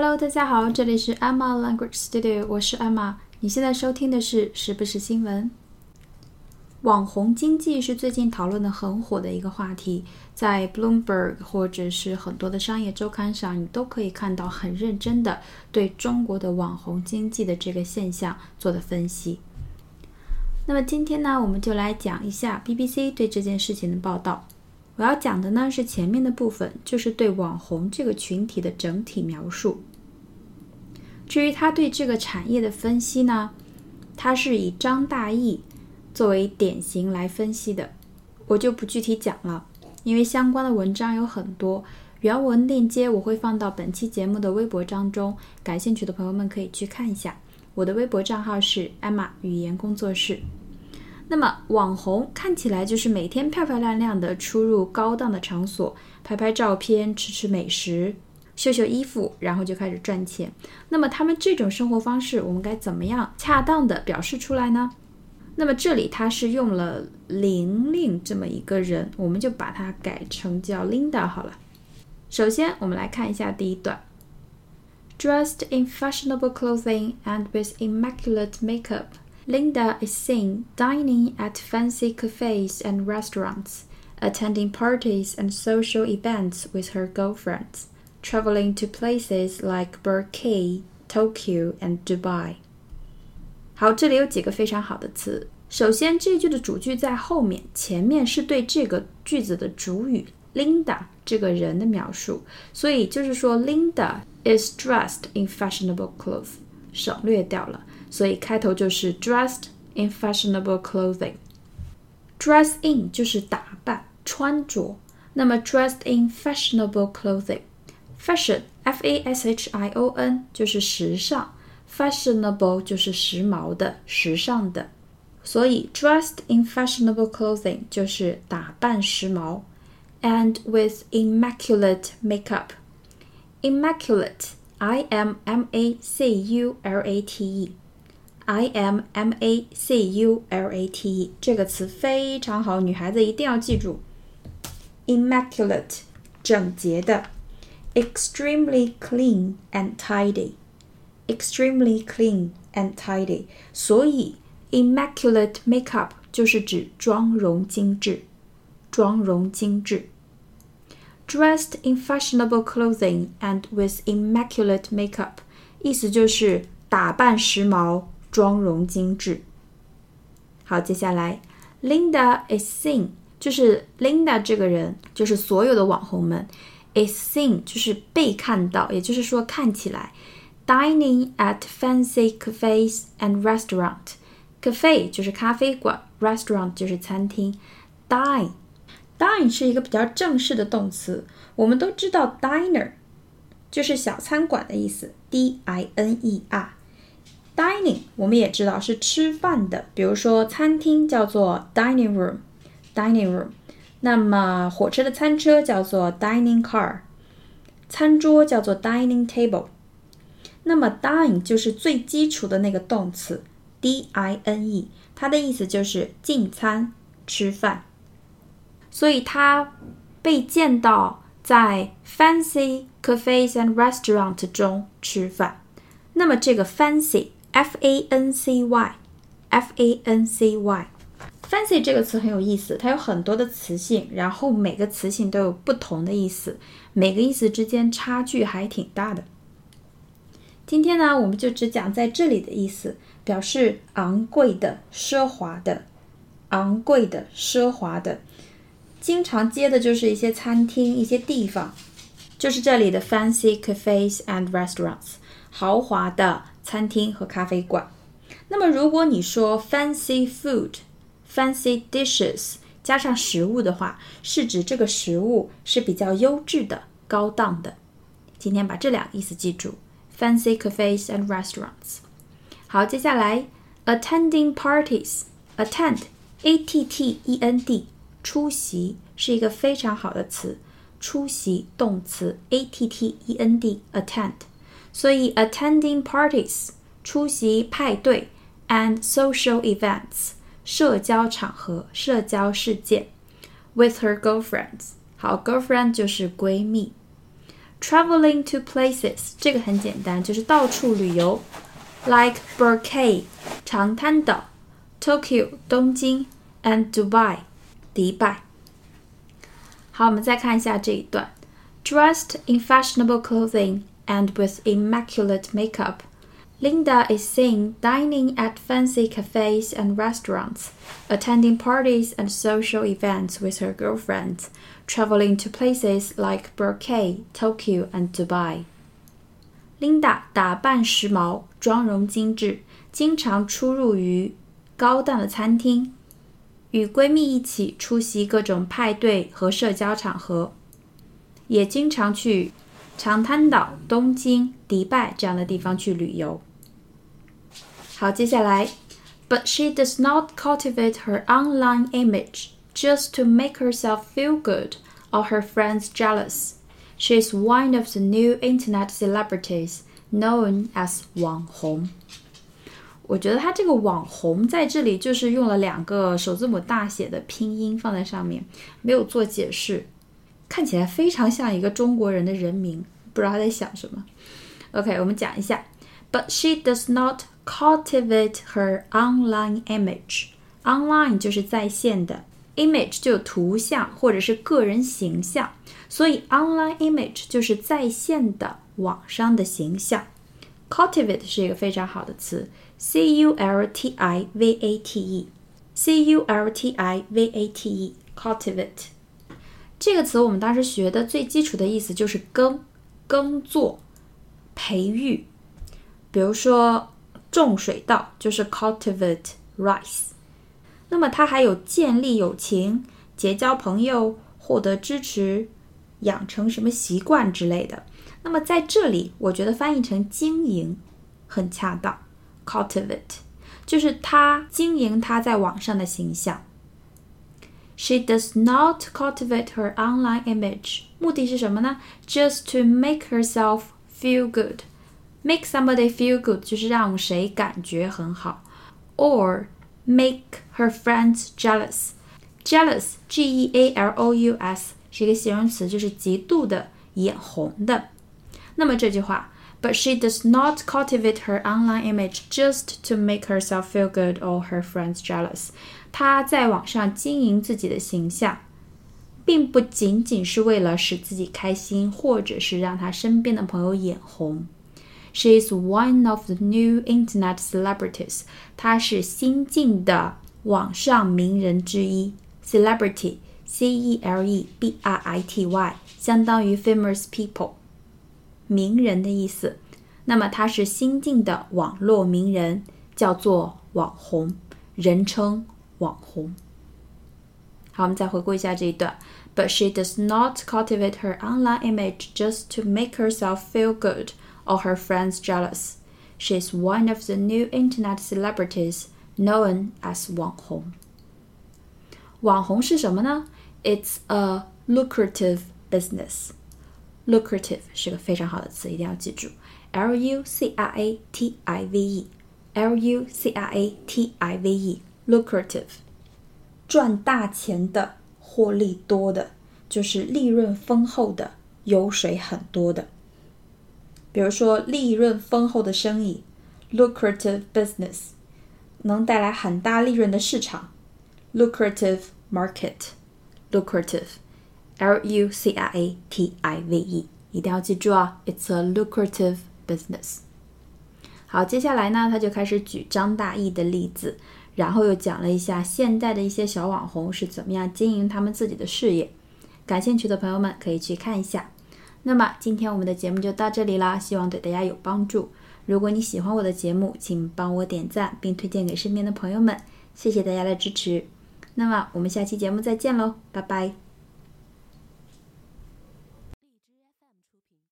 Hello，大家好，这里是 Emma Language Studio，我是 Emma。你现在收听的是时不时新闻。网红经济是最近讨论的很火的一个话题，在 Bloomberg 或者是很多的商业周刊上，你都可以看到很认真的对中国的网红经济的这个现象做的分析。那么今天呢，我们就来讲一下 BBC 对这件事情的报道。我要讲的呢是前面的部分，就是对网红这个群体的整体描述。至于他对这个产业的分析呢，他是以张大奕作为典型来分析的，我就不具体讲了，因为相关的文章有很多，原文链接我会放到本期节目的微博当中，感兴趣的朋友们可以去看一下。我的微博账号是艾玛语言工作室。那么网红看起来就是每天漂漂亮亮的出入高档的场所，拍拍照片，吃吃美食，秀秀衣服，然后就开始赚钱。那么他们这种生活方式，我们该怎么样恰当的表示出来呢？那么这里他是用了玲玲这么一个人，我们就把它改成叫 Linda 好了。首先我们来看一下第一段，Dressed in fashionable clothing and with immaculate makeup。Linda is seen dining at fancy cafes and restaurants, attending parties and social events with her girlfriends, traveling to places like Boracay, Tokyo, and Dubai. 好，这里有几个非常好的词。首先，这句的主句在后面，前面是对这个句子的主语 Linda 这个人的描述，所以就是说 Linda is dressed in fashionable clothes，省略掉了。所以开头就是 dressed in fashionable clothing。dress in 就是打扮、穿着。那么 dressed in fashionable clothing，fashion f a s h i o n 就是时尚，fashionable 就是时髦的、时尚的。所以 dressed in fashionable clothing 就是打扮时髦，and with immaculate makeup。immaculate i m m a c u l a t e I M M A C U L A T E 这个词非常好，女孩子一定要记住。Immaculate，整洁的；extremely clean and tidy，extremely clean and tidy。所以，immaculate makeup 就是指妆容精致，妆容精致。Dressed in fashionable clothing and with immaculate makeup，意思就是打扮时髦。 妆容精致。好，接下来，Linda is seen，就是 Linda 这个人，就是所有的网红们，is seen 就是被看到，也就是说看起来，dining at fancy cafes and restaurant。cafe 就是咖啡馆，restaurant 就是餐厅。dine，dine 是一个比较正式的动词，我们都知道 diner 就是小餐馆的意思，d i n e r。Dining 我们也知道是吃饭的，比如说餐厅叫做 dining room，dining room。那么火车的餐车叫做 dining car，餐桌叫做 dining table。那么 dine 就是最基础的那个动词 d i n e，它的意思就是进餐、吃饭。所以它被见到在 fancy cafes and restaurant 中吃饭。那么这个 fancy。F A N C Y，F A N C Y，fancy 这个词很有意思，它有很多的词性，然后每个词性都有不同的意思，每个意思之间差距还挺大的。今天呢，我们就只讲在这里的意思，表示昂贵的、奢华的、昂贵的、奢华的，经常接的就是一些餐厅、一些地方，就是这里的 fancy cafes and restaurants，豪华的。餐厅和咖啡馆。那么，如果你说 fancy food、fancy dishes 加上食物的话，是指这个食物是比较优质的、高档的。今天把这两个意思记住：fancy cafes and restaurants。好，接下来 attending parties，attend a t t e n d 出席是一个非常好的词，出席动词 a t t e n d attend。 所以 attending parties 出席派对 and social events 社交场合、社交事件 with her girlfriends 好 girlfriend traveling to places 这个很简单，就是到处旅游，like Boracay 长滩岛，Tokyo 东京，and Dubai 迪拜。好，我们再看一下这一段。Dressed in fashionable clothing and with immaculate makeup. Linda is seen dining at fancy cafes and restaurants, attending parties and social events with her girlfriends, traveling to places like Boracay, Tokyo, and Dubai. Linda 打扮时髦，妆容精致，经常出入于高档的餐厅，与闺蜜一起出席各种派对和社交场合，也经常去长滩岛、东京、迪拜这样的地方去旅游。好，接下来，But she does not cultivate her online image just to make herself feel good or her friends jealous. She is one of the new internet celebrities known as 网红。我觉得它这个网红在这里就是用了两个首字母大写的拼音放在上面，没有做解释， 看起来非常像一个中国人的人名，不知道他在想什么。OK，我们讲一下，But she does not cultivate her online image. Online 就是在线的，image 就有图像或者是个人形象，所以 online image 就是在线的网上的形象。cultivate 是一个非常好的词，c u l t i v a t e，c u l t i v a t e，cultivate 这个词我们当时学的最基础的意思就是耕、耕作、培育，比如说。种水稻就是 cultivate rice。那么它还有建立友情、结交朋友、获得支持、养成什么习惯之类的。那么在这里，我觉得翻译成经营很恰当，cultivate 就是他经营他在网上的形象。She does not cultivate her online image，目的是什么呢？Just to make herself feel good。Make somebody feel good 就是让谁感觉很好，or make her friends jealous。Jealous, G-E-A-L-O-U-S 是一个形容词，就是极度的、眼红的。那么这句话，But she does not cultivate her online image just to make herself feel good or her friends jealous。 他在网上经营自己的形象，并不仅仅是为了使自己开心，或者是让他身边的朋友眼红。She is one of the new internet celebrities. 她是新晋的网上名人之一。Celebrity，C-E-L-E-B-R-I-T-Y，相当于 famous people，名人的意思。那么她是新晋的网络名人，叫做网红，人称网红。好，我们再回顾一下这一段。But she does not cultivate her online image just to make herself feel good or her friends jealous. She is one of the new internet celebrities known as 网红。网红是什么呢？It's a lucrative business. Lucrative 是个非常好的词，一定要记住。L U C R A T I V E，L U C R A T I V Lucrative，赚大钱的，获利多的，就是利润丰厚的，油水很多的。比如说，利润丰厚的生意，lucrative business，能带来很大利润的市场，lucrative market，lucrative，l u c r a t i v e，一定要记住啊，it's a lucrative business。好，接下来呢，他就开始举张大奕的例子，然后又讲了一下现代的一些小网红是怎么样经营他们自己的事业。感兴趣的朋友们可以去看一下。那么今天我们的节目就到这里啦，希望对大家有帮助。如果你喜欢我的节目，请帮我点赞并推荐给身边的朋友们，谢谢大家的支持。那么我们下期节目再见喽，拜拜。